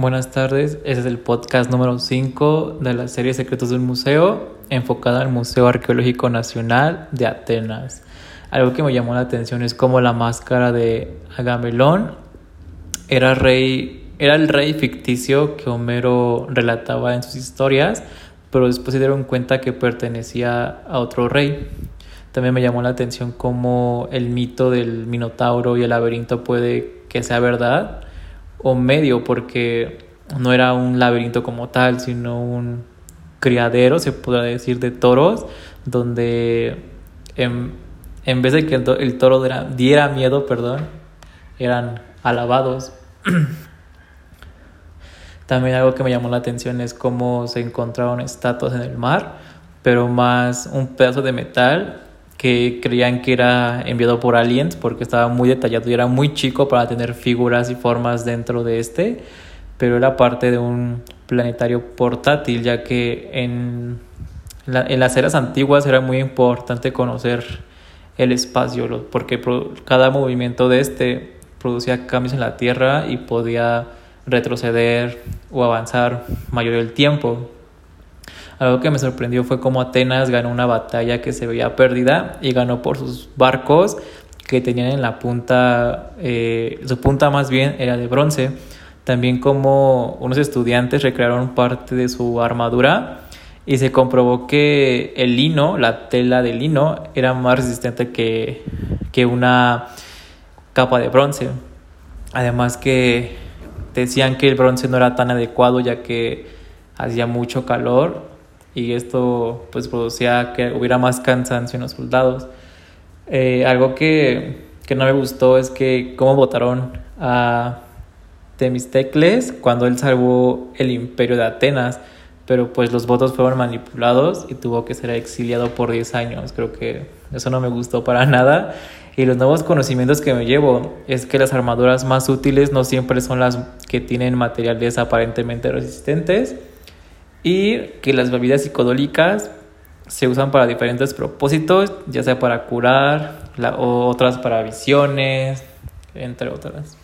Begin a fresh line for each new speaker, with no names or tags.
Buenas tardes, este es el podcast número 5 de la serie Secretos del Museo, enfocada al Museo Arqueológico Nacional de Atenas. Algo que me llamó la atención es cómo la máscara de Agamemnón era, rey, era el rey ficticio que Homero relataba en sus historias, pero después se dieron cuenta que pertenecía a otro rey. También me llamó la atención cómo el mito del Minotauro y el laberinto puede que sea verdad o medio, porque no era un laberinto como tal, sino un criadero, se podría decir, de toros, donde en, en vez de que el, toro diera, miedo, perdón, eran alabados. También algo que me llamó la atención es cómo se encontraron estatuas en el mar, pero más un pedazo de metal que creían que era enviado por aliens porque estaba muy detallado y era muy chico para tener figuras y formas dentro de este, pero era parte de un planetario portátil ya que en, en las eras antiguas era muy importante conocer el espacio porque cada movimiento de este producía cambios en la Tierra y podía retroceder o avanzar mayor el tiempo. Algo que me sorprendió fue cómo Atenas ganó una batalla que se veía perdida y ganó por sus barcos que tenían en la punta, eh, su punta más bien era de bronce. También como unos estudiantes recrearon parte de su armadura y se comprobó que el lino, la tela de lino, era más resistente que, que una capa de bronce. Además que decían que el bronce no era tan adecuado ya que hacía mucho calor y esto pues producía que hubiera más cansancio en los soldados. Eh, algo que, que, no me gustó es que cómo votaron a Temistecles cuando él salvó el imperio de Atenas, pero pues los votos fueron manipulados y tuvo que ser exiliado por 10 años. Creo que eso no me gustó para nada. Y los nuevos conocimientos que me llevo es que las armaduras más útiles no siempre son las que tienen materiales aparentemente resistentes y que las bebidas psicodélicas se usan para diferentes propósitos, ya sea para curar o otras para visiones, entre otras.